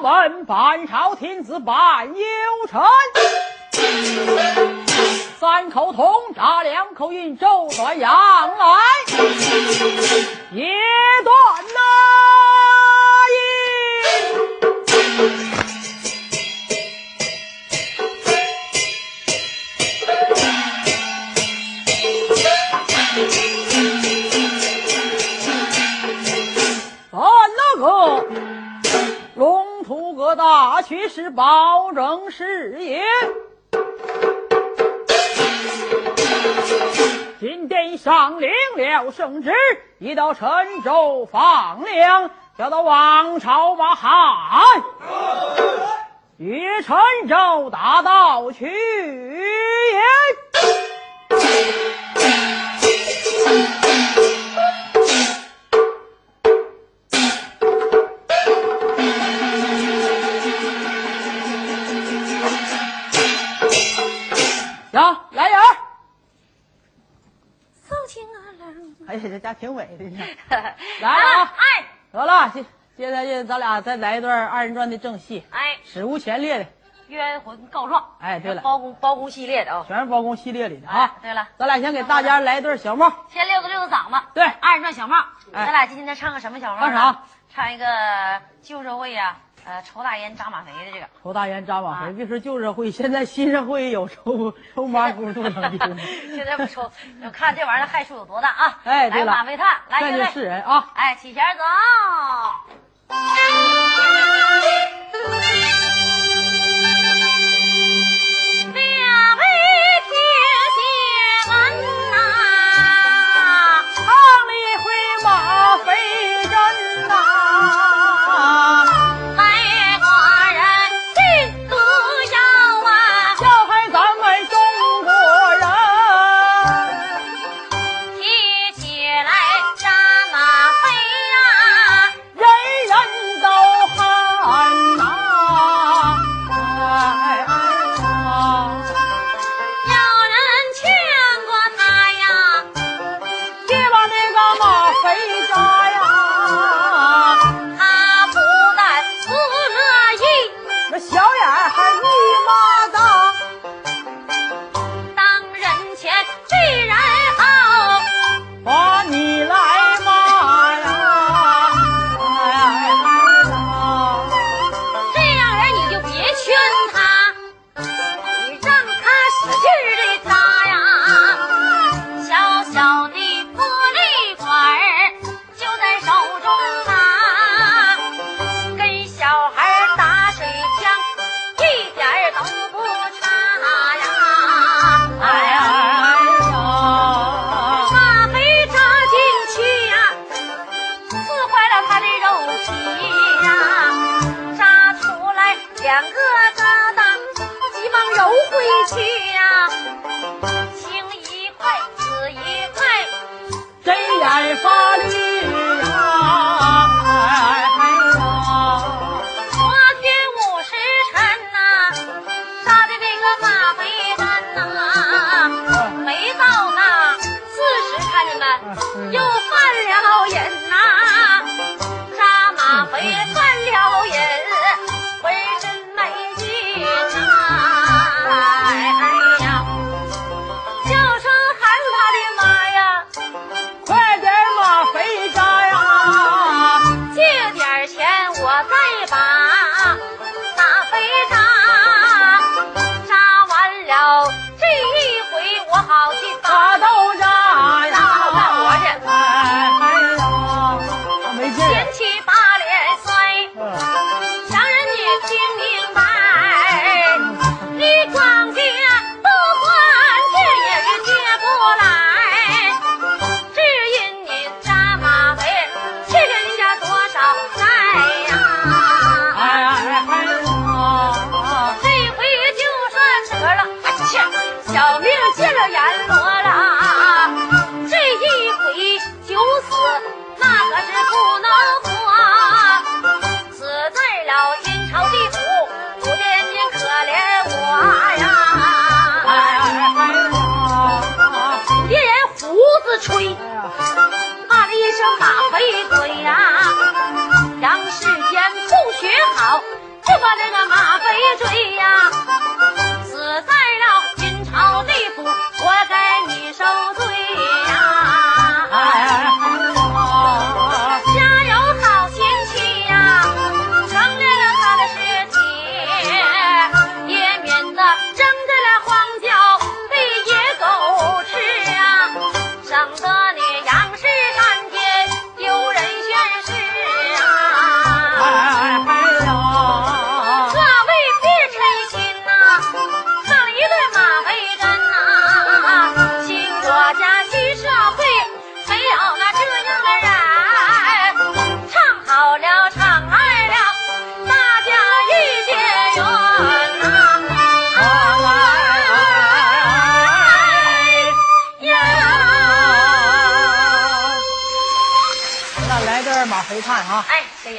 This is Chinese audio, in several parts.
问半朝天子半忧臣。三口铜铡，两口印，周转阳来，一段龙图阁大曲是保证事业。今天上领了圣旨，已到陈州放粮，要到王朝马汉，与陈州大道去也。呀，来人儿！送亲啊郎，哎呀，这家挺美的呢。来了啊！哎得了，接接下去咱俩再来一段二人转的正戏，哎，史无前例的，冤魂告状，哎对了包公包公系列的啊、全是包公系列里的哎啊。对了，咱俩先给大家来一段小帽，先溜达溜达嗓子。对二人转小帽。哎咱俩今天唱个什么小帽？唱啥？唱一个旧社会呀、呃，抽大烟扎马肥的这个。抽大烟扎马啊肥。别说旧社会，现在新社会有抽抽马骨头能的。现在不抽，就看这玩意儿害处有多大啊！哎来马肥炭，来那就乐队是人啊。哎，起弦走。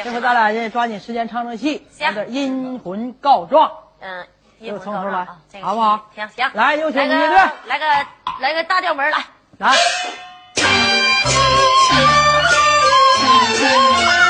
这回咱俩也抓紧时间唱唱戏，行，阴魂告状。嗯，又从头来，好不好？行行，来，有请来个来个来个大调门来，来。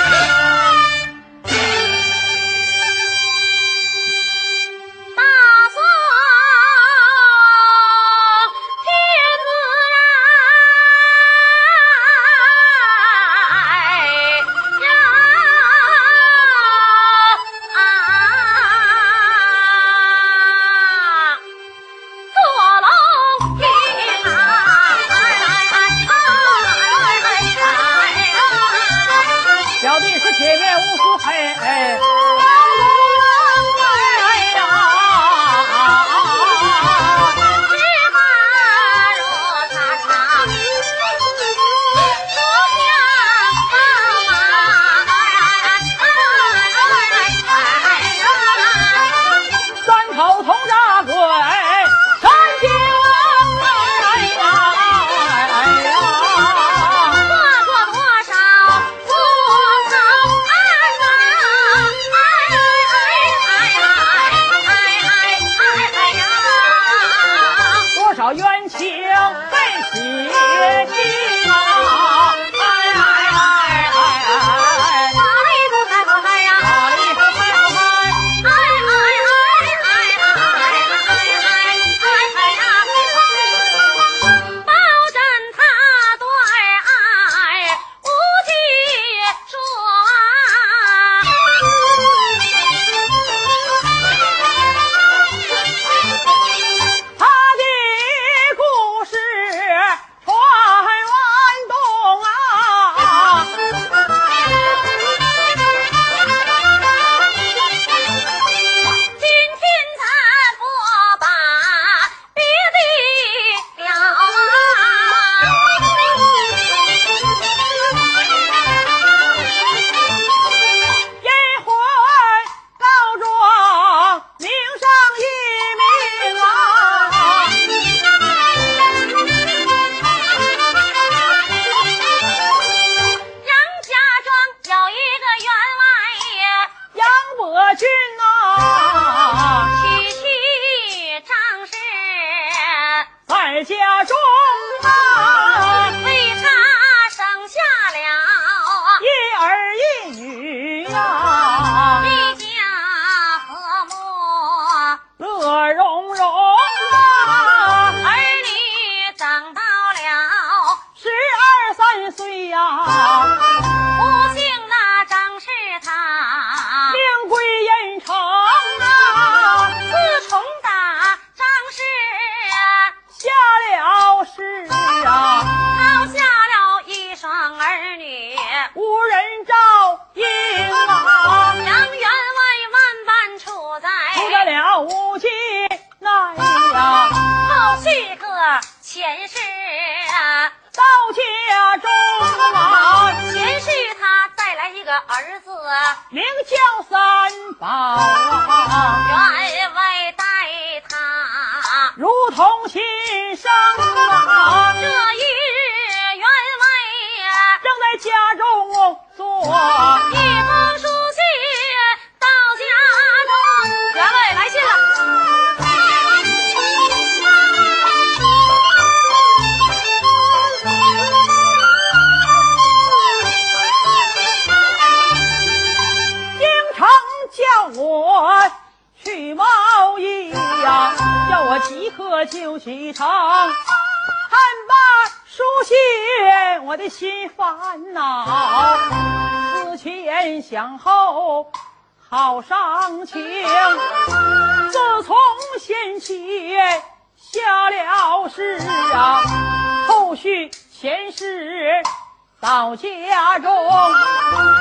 到家中，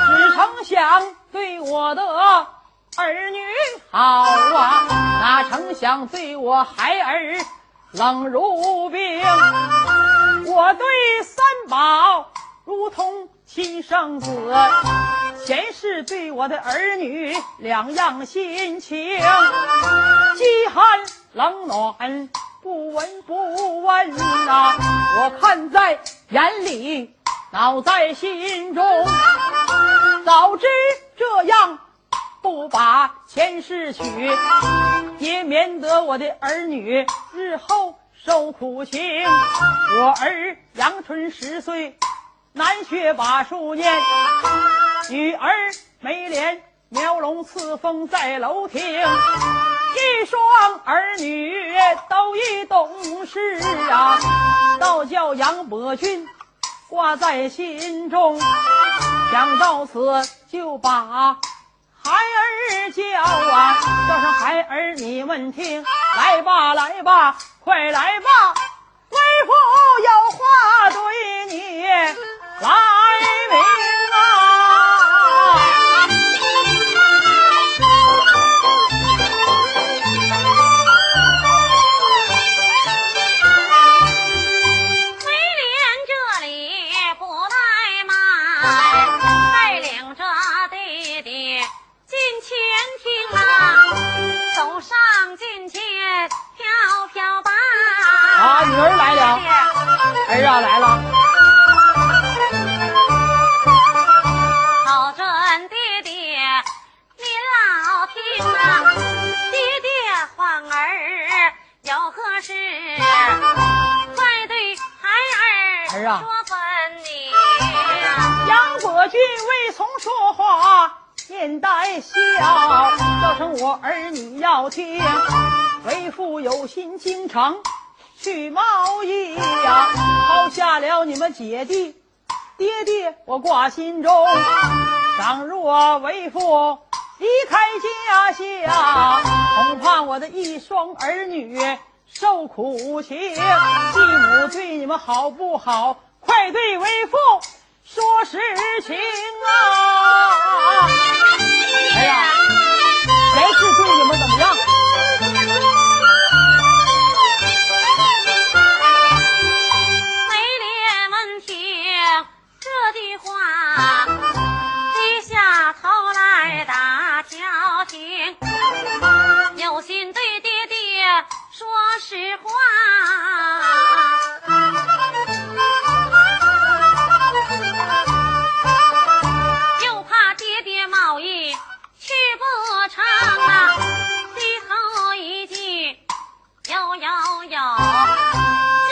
只成想对我的。儿女好啊，哪成想对我孩儿冷如冰。我对三宝如同亲生子，前世对我的儿女两样心情，饥寒冷暖不闻不问呐，我看在眼里，恼在心中。早知这样。不把前世娶，也免得我的儿女日后受苦情。我儿阳春十岁，难学把书念；女儿眉脸描龙刺凤在楼厅。一双儿女都已懂事啊，倒叫杨伯俊挂在心中。想到此，就把。孩儿叫啊，叫声孩儿，你们听，来吧，来吧，快来吧，为父有话对你来明女儿来了，儿啊来了。好准爹爹，您老听啊，爹爹唤儿有何事？快对孩儿说分明。杨伯君未曾说话，面带笑，叫声我儿你要听，为父有心京城。去贸易呀，抛下了你们姐弟，爹爹我挂心中。倘若为父离开家乡，恐怕我的一双儿女受苦情。继母对你们好不好？快对为父说实情啊！哎呀，前世对你们怎么样？调停，有心对爹爹说实话，又怕爹爹贸易去不成啊！最后一句，有有有，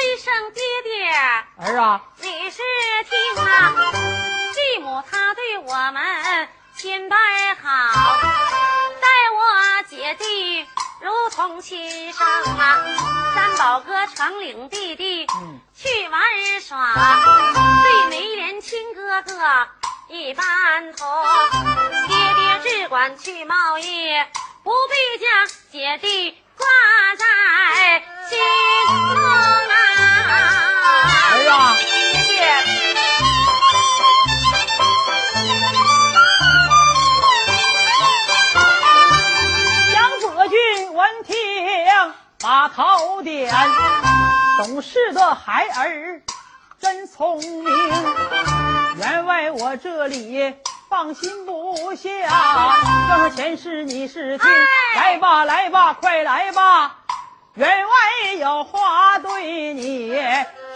一声爹爹儿啊，你是听啊？继母她对我们千般好，姐弟如同亲生啊！三宝哥成领弟弟去玩耍，对眉连亲哥哥一般同。爹爹只管去贸易，不必将姐弟挂在心中啊！儿啊，爹爹。把头点，懂事的孩儿真聪明。员外我这里放心不下，要说前世你是听，来吧来吧快来吧，员外有话对你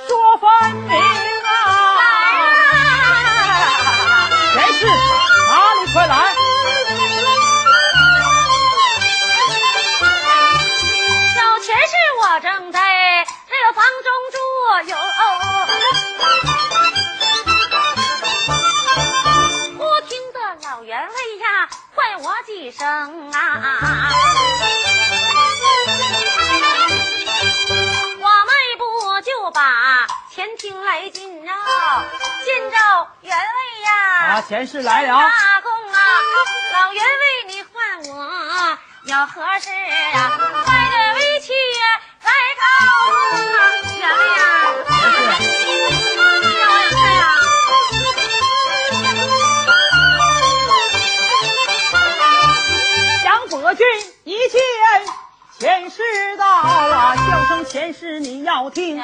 说分明啊！前世哪里快来？啊，前世来了。大公啊，老袁为你唤我，要何事啊？快点为妻呀。让我有事啊。杨伯君一见前世到啊，叫声前世你要听。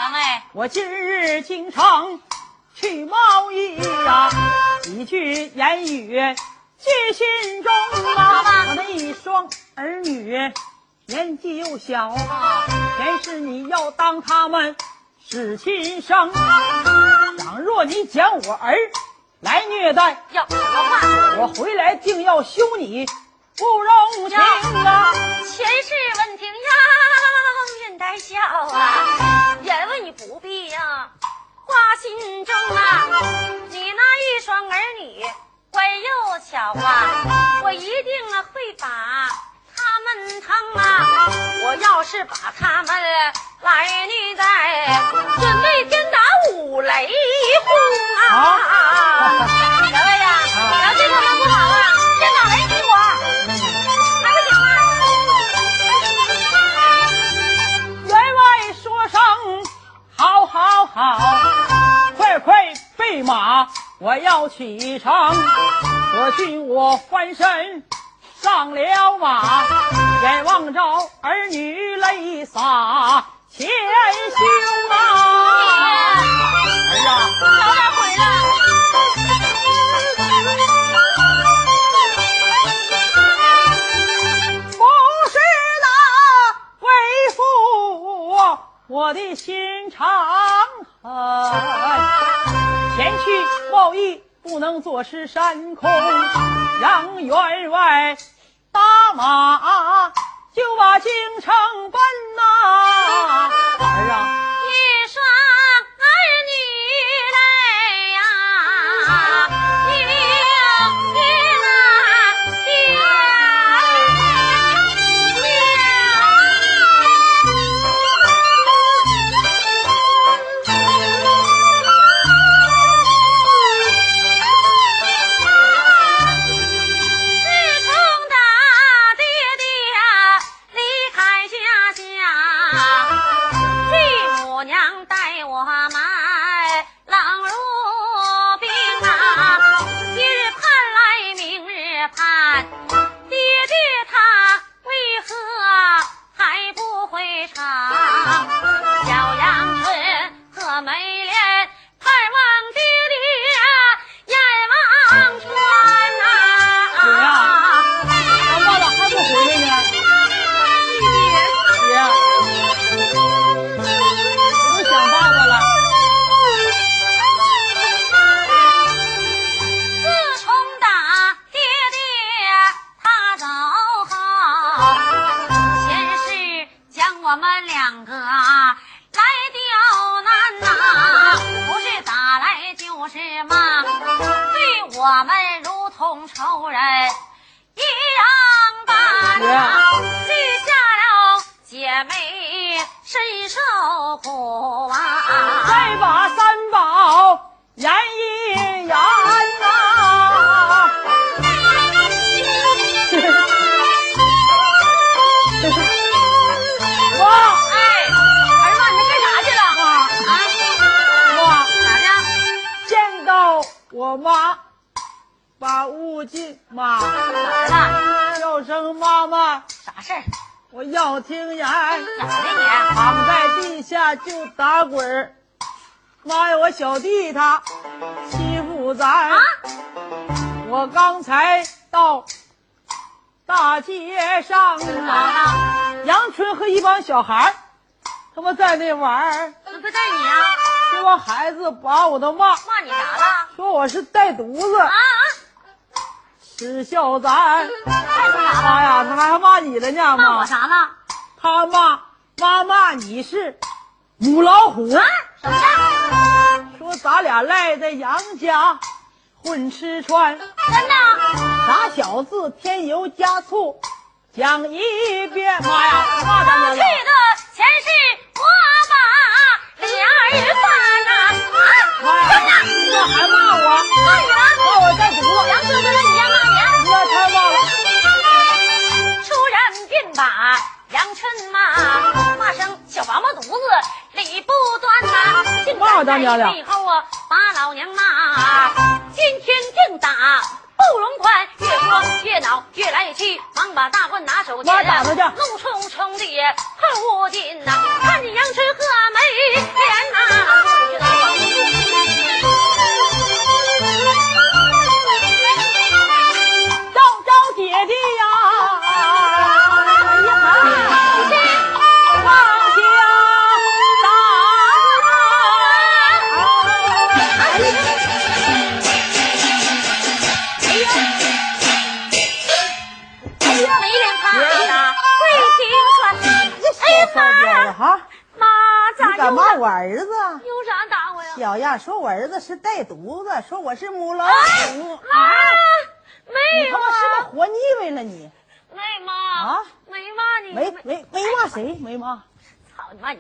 我今日进城去贸易呀、几句言语记心中啊。我那一双儿女年纪又小啊，前世你要当他们是亲生。倘若你将我儿来虐待，要？我回来定要休你不容情啊！前世问听呀，面带笑啊，愿为你不必呀，挂心中啊。你那一双儿女乖又巧啊，我一定啊会把他们疼啊。我要是把他们来虐待，准备天打五雷轰啊！各位呀，要对他们不好啊，马，我要启程。我军我翻身上了马，眼望着儿女泪洒前胸啊！儿啊，早点回来。不是那为父我的心肠狠，前去贸易不能坐吃山空，杨员外打马就把京城奔呐、儿啊，一双儿就打滚儿。妈呀，我小弟他欺负咱。啊？我刚才到大街上啊，春和一帮小孩儿他们在那玩儿，这不带你啊？这帮孩子把我都骂，骂你啥了？说我是带犊子啊，啊！耻笑咱。妈呀，他还骂你了呢，妈骂我。啥了？他骂妈骂你是母老虎。啊、说咱俩赖在杨家混吃穿，真的？打小子添油加醋讲一遍。妈呀，妈！去的前世我把李二爷放了。妈呀，你这还骂我？骂你了？骂我干什么？杨哥哥，你别骂你。太棒了。出人便把。良辰嘛，骂声小王八犊子理不端呐，竟嘛敢当家的在背后啊把老娘骂，今天定打不容宽，越说越恼，越来越气，忙把大棍拿手妈间，打他去怒冲冲的恨无尽呐，看见杨春和梅莲呐。敢骂我儿子？有啥打我呀？小样，说我儿子是带犊子，说我是母老啊虎。妈，没有你他妈是不是啊，活腻歪了你？没骂啊，没骂你，没没没骂谁？没骂操你妈！你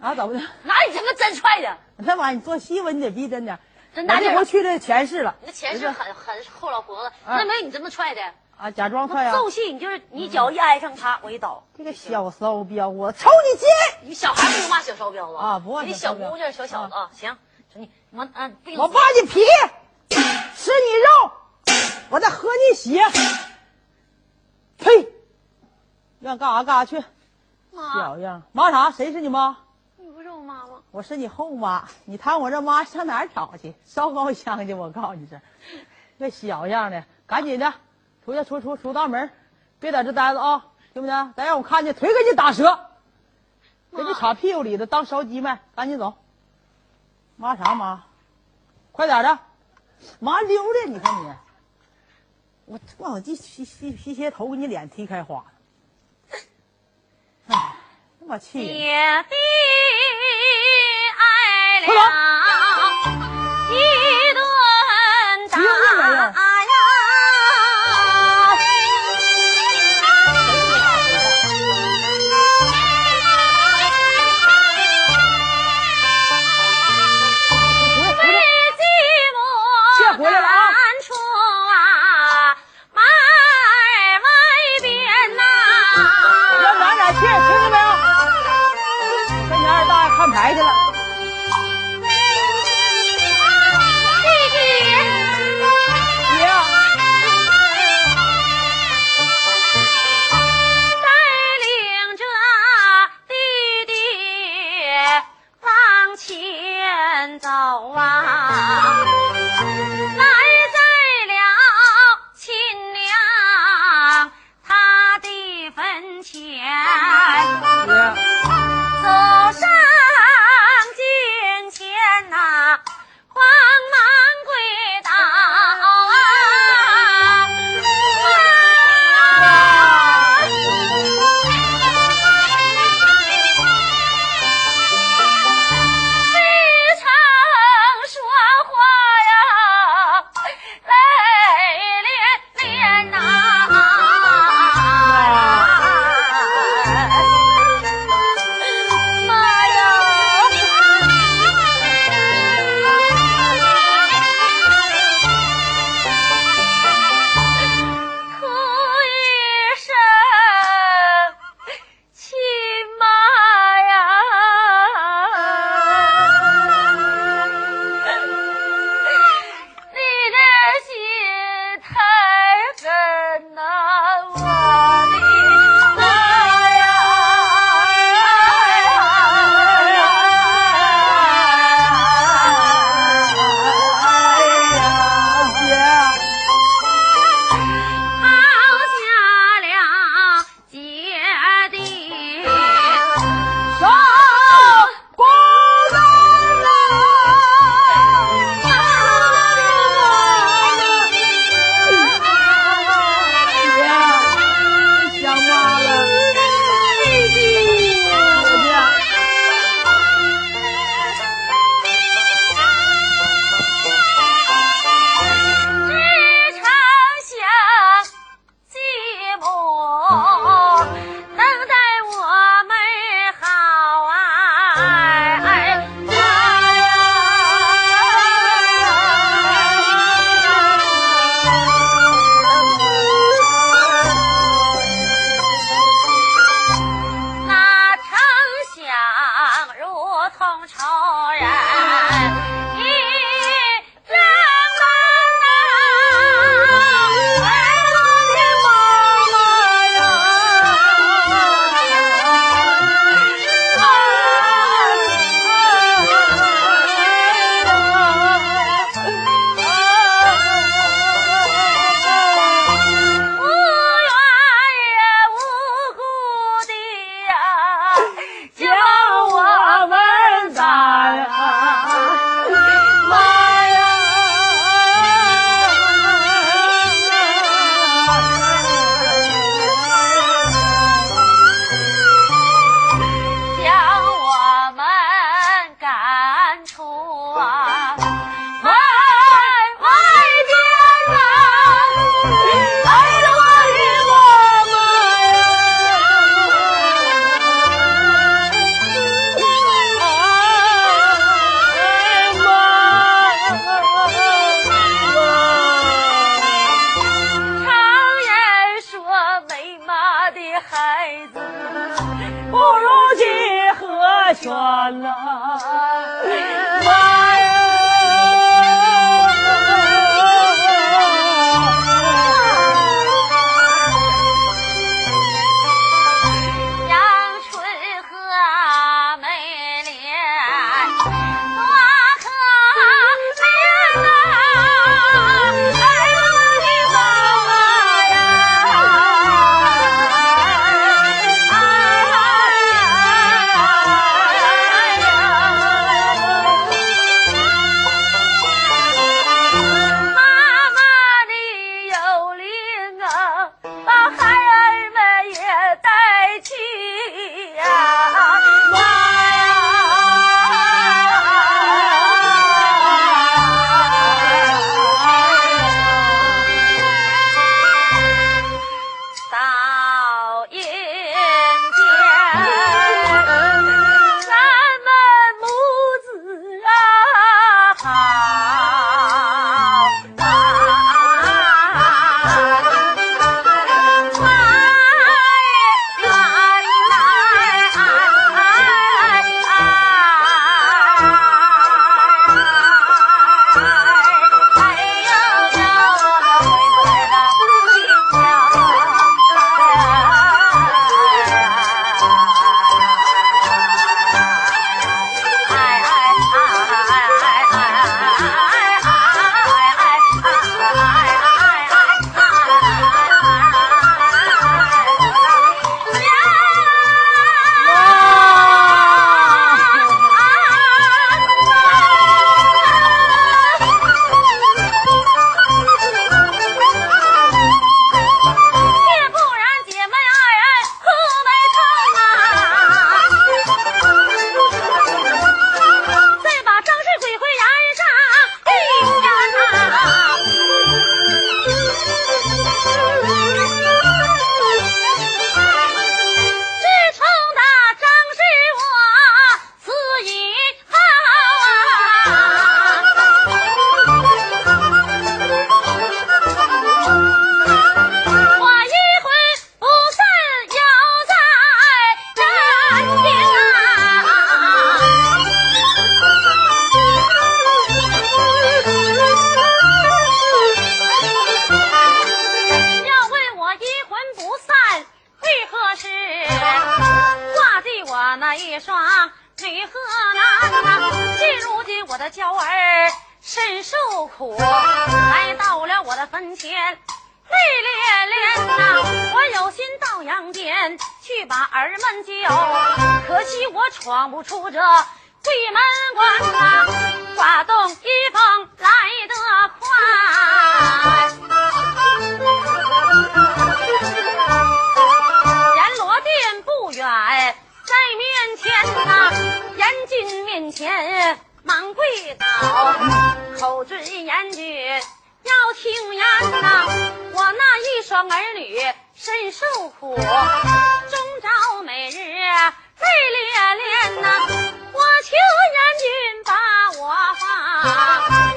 啊？怎么的？哪里他妈真踹的？他妈，你做戏吧，你得逼真点。我真大劲儿！这回去这前世了你的前世很很后老婆子，啊那没你这么踹的。啊，假装快我呀！揍戏你就是你脚一挨上他，我一倒。这个小骚彪，我抽你筋！你小孩不能骂小骚彪子啊不骂你小姑娘小小子啊，行，说你我啊，病我扒你皮，吃你肉，我再喝你血。呸！让干啥干啥去，妈，小样！妈啥？谁是你妈？你不是我妈吗？我是你后妈，你谈我这妈上哪儿找去？烧高香去！我告诉你这，这小样的，赶紧的，出去出出出大门，别在这待着啊，听不听？再让我看见腿给你打折，给你插屁股里头当烧鸡卖，赶紧走。妈啥妈？快点的，妈溜的！你看你，我我我这皮皮皮鞋头给你脸踢开花了，哎，那么气人！姐弟挨了军面前忙跪倒，口尊言君要听言呐，我那一双儿女深受苦，终朝每日泪涟涟呐，我求言君把我放。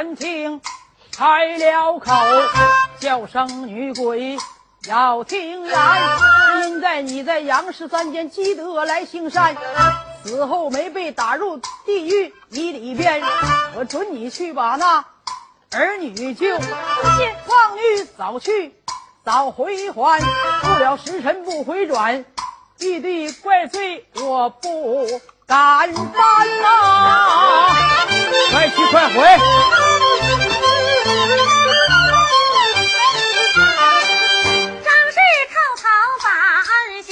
闻听开了口，叫声女鬼要听言。因在你在杨氏三间积德来行善，死后没被打入地狱一里边，我准你去把那。儿女救。望女早去早回还，不了时辰不回转，玉帝怪罪我不。敢犯呐、快去快回！张氏滔滔把案写，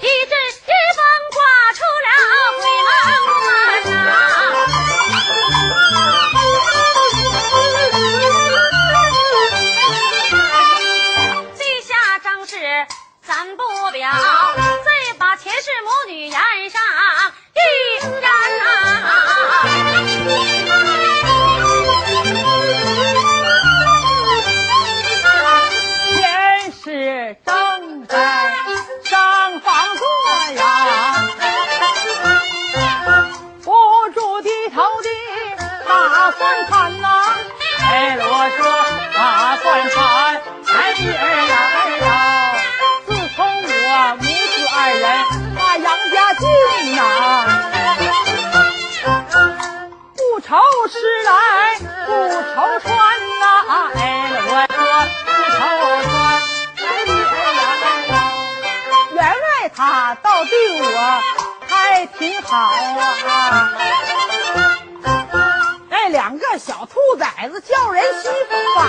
一阵一风刮出了鬼门呐。这下张氏咱不表，打算盘呐、哎，我说打算盘，哎儿呀儿呀，自从我母子二人把杨家进呐、不愁吃来不愁穿呐、哎，我说不愁穿，哎呀哎呀，原来他倒对我还挺好啊。兔崽子叫人心烦，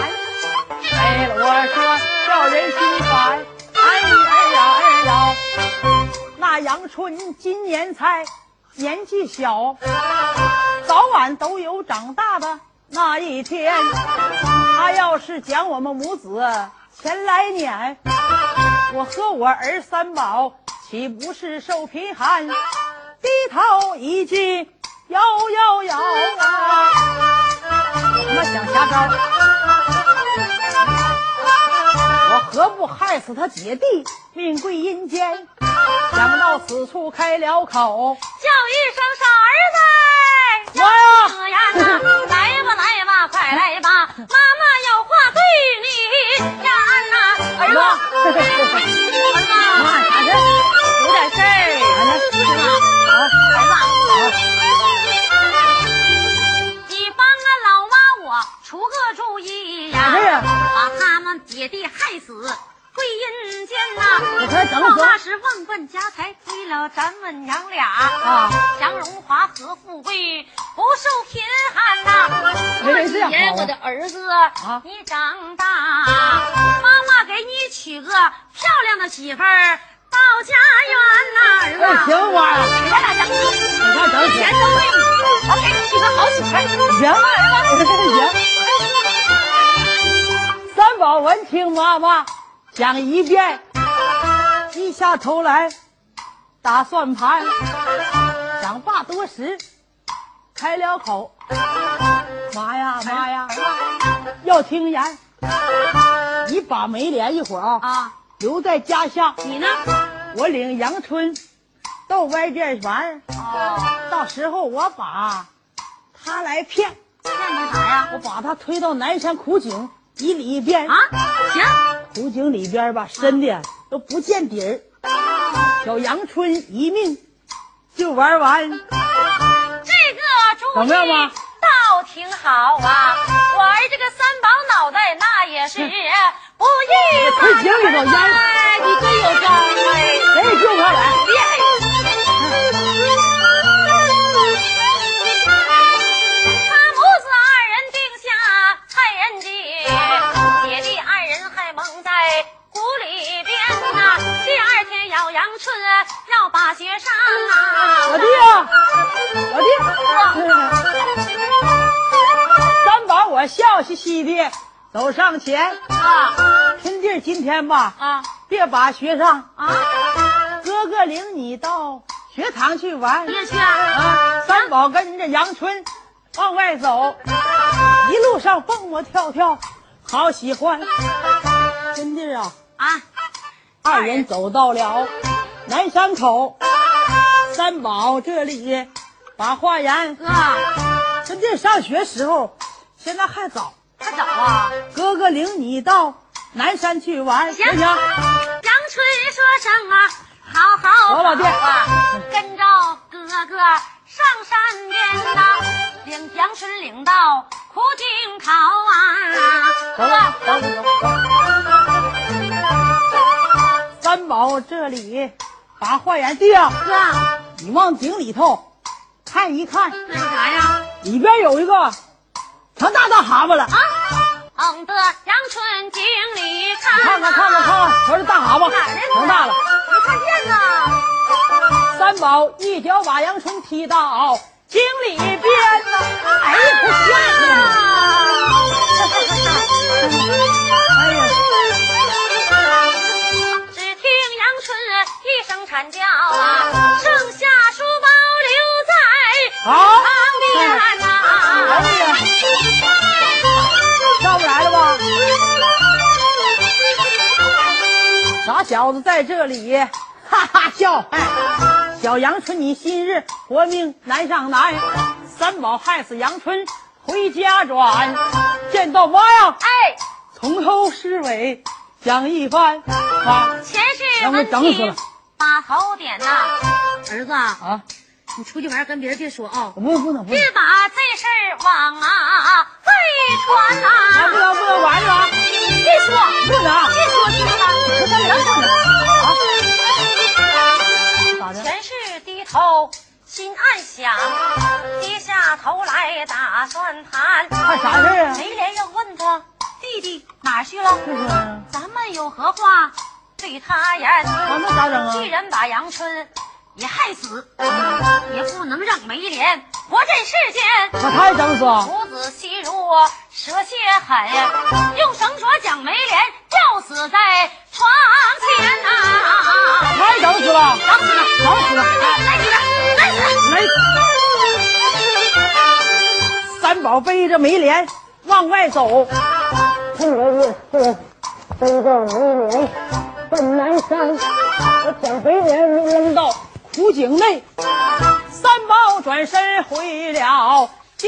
哎，我说叫人心烦，哎呀哎呀哎呀，那杨春今年才年纪小，早晚都有长大的那一天。他要是将我们母子前来撵，我和我儿三宝岂不是受贫寒？低头一句摇摇摇啊！我他妈想瞎招，我何不害死他姐弟，命归阴间？想到此处开了口，叫一声傻儿子，来吧来吧，快来吧，妈妈有话对你呀呐，儿子，儿子，妈啥事儿？有点事儿，儿子，出个主意呀把他们姐弟害死。归阴间呐！我才整死老妈是忘本家财，归了咱们娘俩啊！享荣华和富贵，不受贫寒呐！没事二姐，好啊我的儿子，啊你长大，妈妈给你娶个漂亮的媳妇儿到家园呐，儿哎，子。行妈呀，咱俩整死，你看整钱死，都给你，我给你娶个好媳妇儿。行，行。三宝闻听妈妈讲一遍，低下头来打算盘，想罢多时，开了口，妈呀妈呀，要听言，你把梅莲一会儿啊，啊，留在家下，你呢？我领杨春到外边玩，哦，到时候我把他来骗。骗他啥呀？我把他推到南山苦井以里边啊，行，湖井里边吧，深的都不见底儿。小阳春一命就玩完，这个主怎么样妈意倒挺好啊！我儿这个三宝脑袋那也是不一般。推井里头淹哎，你真有招哎！谁也救不上来。厉害！他母子二人定下害人计，第二天要阳春要把学上啊！我弟呀，我弟，三宝我笑嘻嘻的走上前，啊春弟今天吧，啊别把学上，啊！哥哥领你到学堂去玩。别去啊！啊，三宝跟着杨春往外走，一路上蹦蹦跳跳，好喜欢。春弟啊，啊，二人走到了南山口，三宝这里把话言，哥，这这上学时候，现在还早。还早啊？哥哥领你到南山去玩，行行不行？杨春说声啊，好好好啊，跟着哥哥上山边呐，领杨春领到苦尽考啊。走吧，走走走。三宝这里把话言地啊，哥，你往井里头看一看，这是啥呀？里边有一个成大大蛤蟆了。啊，捧得阳春井里看呐，看看看看瞧这大蛤蟆哪呢？成大了。没看见呢。三宝一脚把杨春踢到井里边呐，哎呀，快下去了！哎呀，春一声惨叫啊，剩下书包留在好，旁边呐、哎呀，上不来了吧？傻小子在这里哈哈笑，哎，小杨春你今日活命难上难，三宝害死杨春回家转，见到妈呀！哎，从头至尾讲一番啊。前世让我问题整死了把头点呐、儿子，啊！你出去玩跟别人别说啊、我不能不能不能，别把这事儿往啊外传呐、啊不能不能玩去啊！别说，不能，别说听了咱俩不能啊！咋的？前世低头心暗想，低下头来打算盘。干啥事儿啊？梅莲又问他弟弟哪儿去了？咱们有何话对他言？啊那咋整啊既然把杨春也害死，也不能让梅莲活在世间。把他也整死啊？母子细如蛇蝎狠，用绳索将梅莲吊死在床前呐、他也整死了？整死了，整死了！来死了，来死了！来，三宝背着梅莲往外走。背着梅莲奔南山，我将梅莲扔到苦井内。三宝转身回了家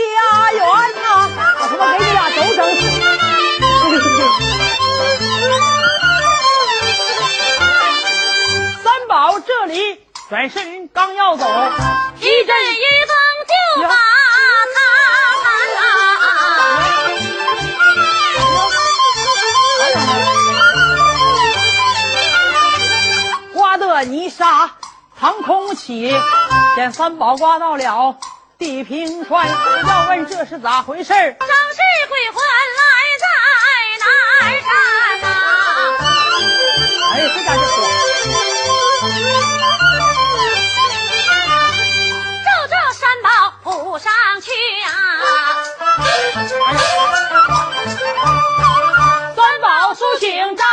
园呐、我他妈给你俩都整死！三宝这里转身刚要走，一阵阴风就把泥沙腾空起，见三宝刮到了地平川。要问这是咋回事儿？张氏鬼魂来在南山呐、哎呀，这家伙火！照这山宝扑上去啊！三宝苏醒张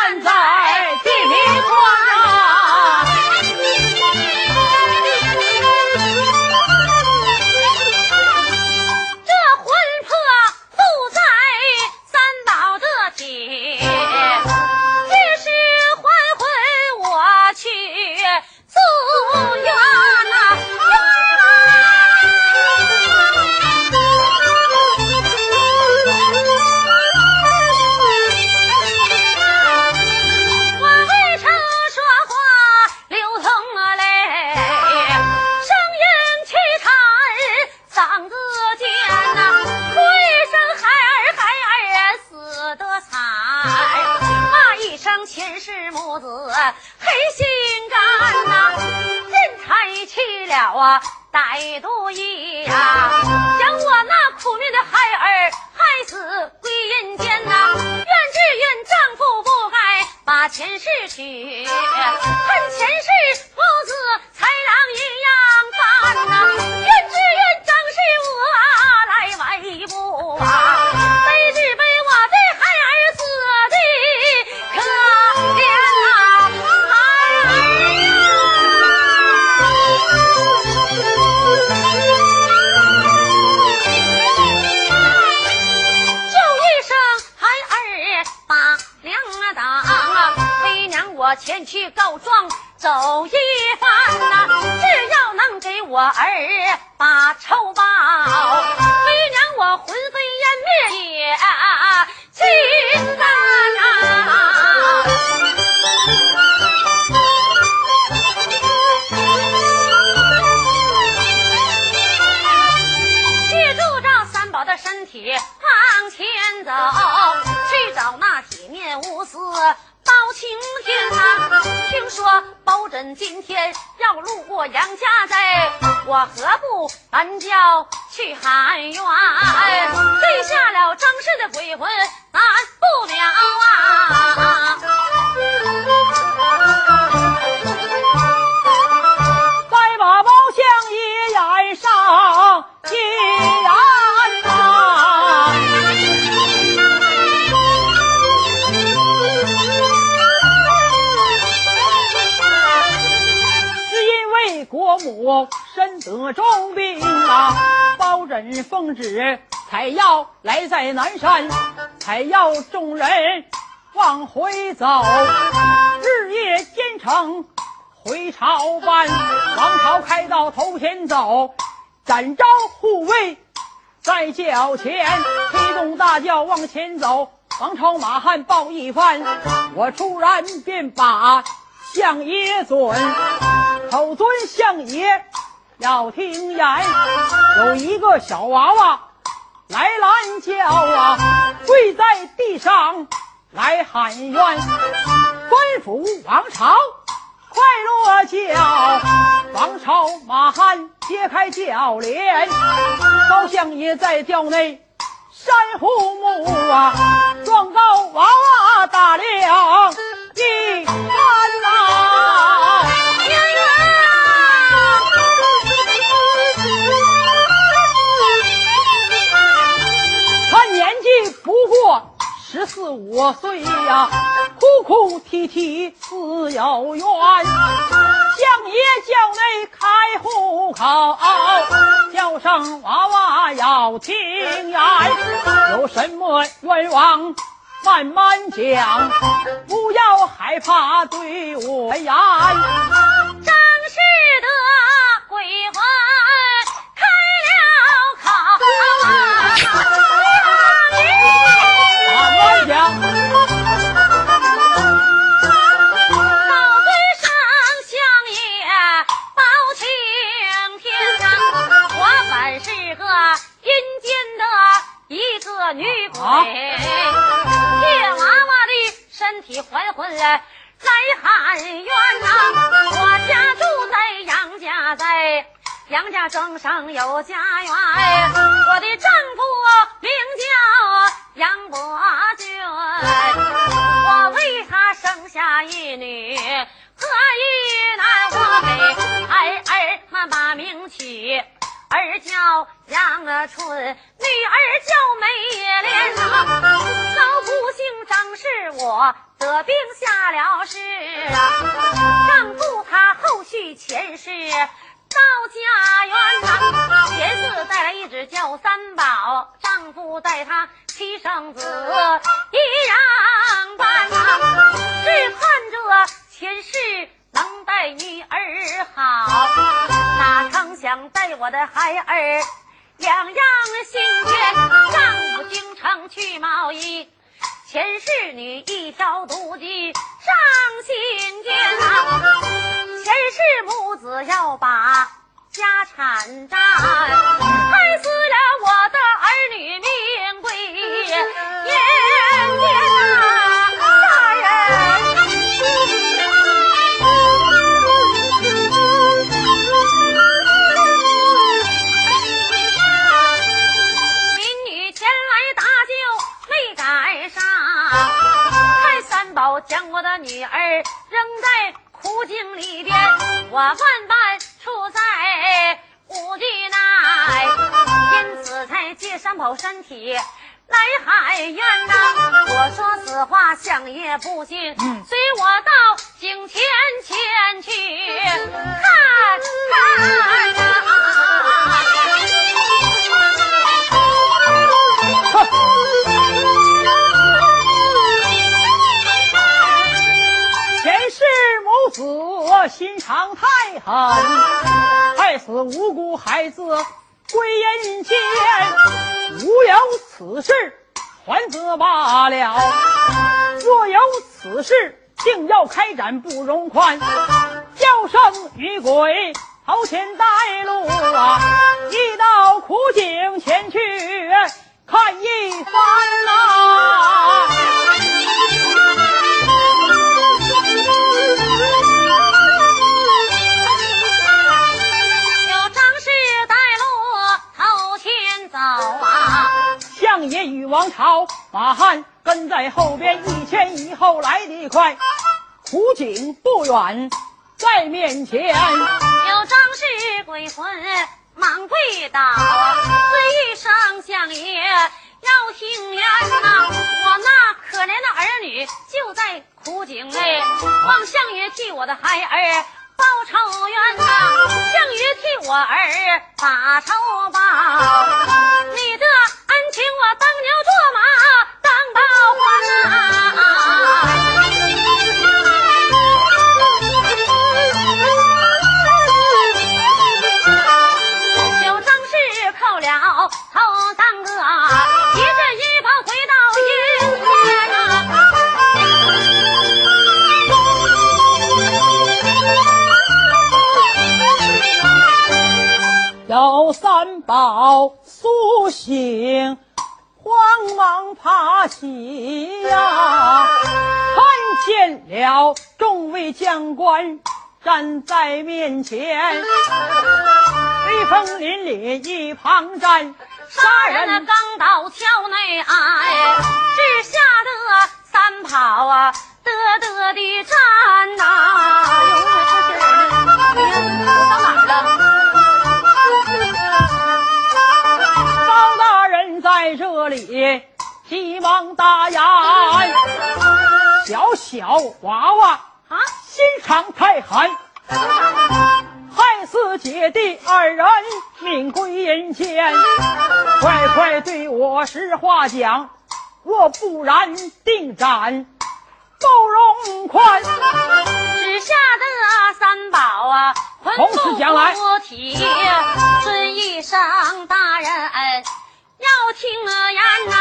国母身得重病啊，包拯奉旨采药来在南山，采药众人往回走，日夜兼程回朝班。王朝开到头前走，展昭护卫在轿前，推动大轿往前走。王朝马汉报一番，我突然便把相爷尊，口尊相爷要听言。有一个小娃娃来拦轿啊，跪在地上来喊冤，官府王朝快落轿。王朝马汉揭开轿帘，高相爷在轿内山虎母啊，状告娃娃打量一番呐、十四五岁呀、哭哭啼啼自有缘。相爷叫内开户口，叫声娃娃要听言，有什么冤枉慢慢讲，不要害怕对我言。张氏的鬼魂开了口，灶堆上香烟包青天，我本是个阴间的一个女鬼，夜娃娃的身体还魂来再喊冤呐。我家住在杨家寨，杨家庄上有家园，我的丈夫。杨伯俊，我为他生下一女和一男，我给儿儿们把名取，儿叫杨春，女儿叫美莲。老不幸张氏我得病下了世啊，丈夫他后续前世。到家园，前世带来一只叫三宝，丈夫带他七生子一样伴呐，只盼着前世能待女儿好，哪曾想待我的孩儿两样心愿，丈夫京城去贸易。前世女一条毒计上心间啊，前世母子要把家产占，害死了我的儿女命归阴间啊！大人。民女前来搭救没赶上，看三宝将我的女儿扔在苦境里边，我万般处在无惧奈，因此才借山宝身体。来海燕呐！我说此话，想也不信，随我到井前前去看看常太狠，害死无辜孩子归阴间。无有此事，还则罢了；若有此事，定要开展不容宽。叫声女鬼头前带路啊，一道苦井前去看一番呐、王朝，马汉跟在后边，一前一后来得快。苦景不远，在面前。有张氏鬼魂忙跪倒，尊一声相爷要听言呐。我那可怜的儿女就在苦井内，望相爷替我的孩儿。报仇冤呐，项羽替我儿把仇报，你的恩情我当牛做马当报还啊！有三宝苏醒，慌忙爬起呀，看见了众位将官站在面前，威风凛凛一旁站，杀人那刚到桥内岸，只吓得三跑啊得得的站呐，哎呦，这是我到哪了？包大人在这里，急忙答言：小小娃娃啊，心肠太寒，害死姐弟二人命归阴间。快快对我实话讲，若不然定斩包容宽。只吓得三宝啊，魂同时将来不体，尊一声大人要听言呐，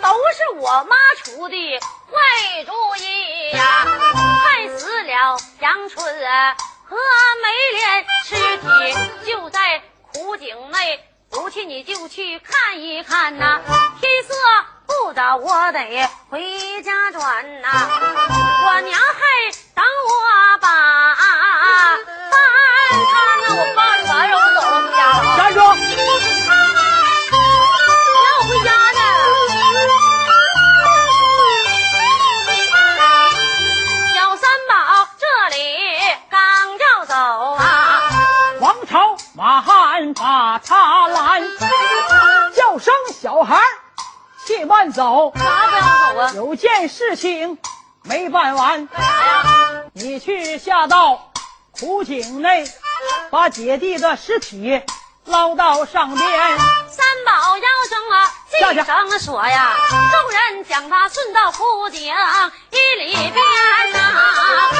都是我妈出的坏主意呀，害死了杨春和梅莲尸体就在苦井内，不去你就去看一看呐，天色不早，我得回家转呐，我娘还等我把饭看呢，我饭完了我走了回家了。站住！汉把他拦，叫声小孩儿且慢走，啥不让走啊？有件事情没办完。你去下到苦井内，把姐弟的尸体捞到上边。三宝腰中啊，下去记声说呀，众人将他顺到苦井一里边呐、把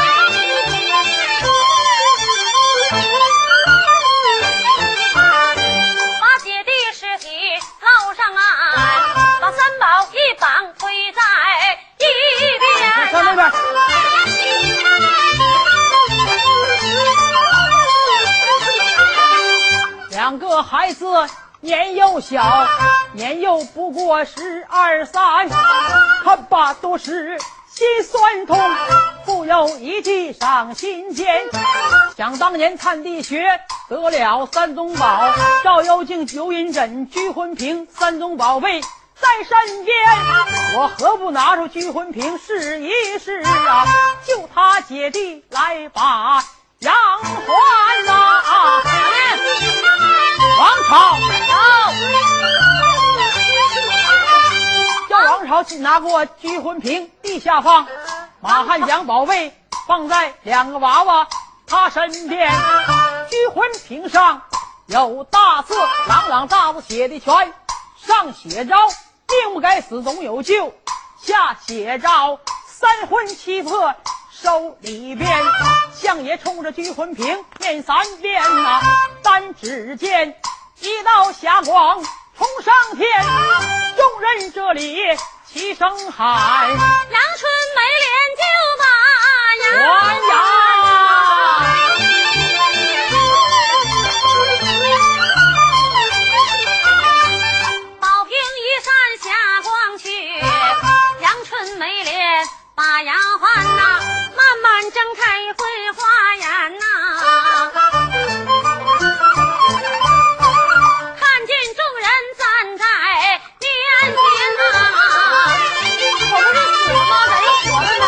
宝一绑推在一边看那、边。两个孩子年幼小，年幼不过十二三，看罢都是心酸痛，不由一计上心间。想当年探地穴得了三宗宝，照妖镜、九阴枕、拘魂瓶，三宗宝贝在身边，我何不拿出拘魂瓶试一试啊？救他姐弟来把杨还呐、王朝，叫王朝去拿过拘魂瓶，地下放。马汉将宝贝放在两个娃娃他身边，拘魂瓶上有大字，朗朗大字写的全，上写着病不该死，总有救，下写着三魂七魄收里边。相爷冲着拘魂瓶念三遍呐、单只见一道霞光冲上天，众人这里齐声喊阳春梅莲就把呀！把丫鬟呐慢慢睁开慧花眼呐。看见众人站在面前呐我不认得我妈给我的吗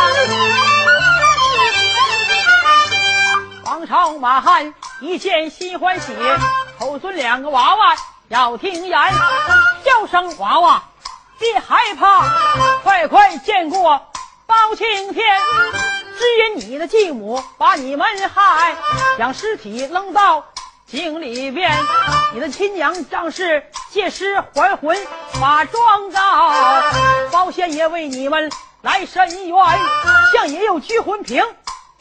王朝马汉一见心欢喜口孙两个娃娃要听言叫声娃娃别害怕快快见过包青天。只因你的继母把你们害，将尸体扔到井里边，你的亲娘仗势借尸还魂，把状告，包仙爷为你们来伸冤，相爷有拘魂瓶。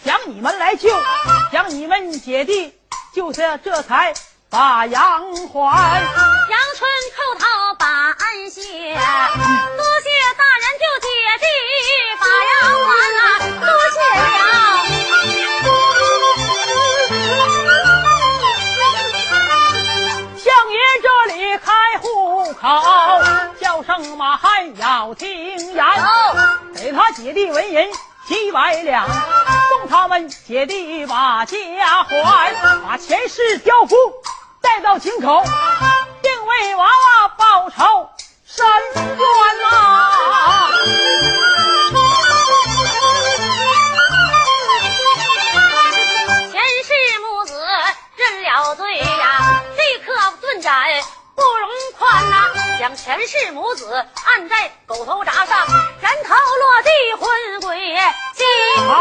将你们来救，将你们姐弟救下，这才把杨还。杨春叩头把恩谢，多谢大人救姐弟把杨还啊，多谢了。相爷这里开户口，叫声马汉要听言，给他姐弟纹银。几百两，送他们姐弟把家还，把前世刁夫带到井口，定为娃娃报仇伸冤呐！前世母子认了罪呀，立刻顿斩不容宽呐，将前世母子按在狗头铡上，人头落地魂归西天。白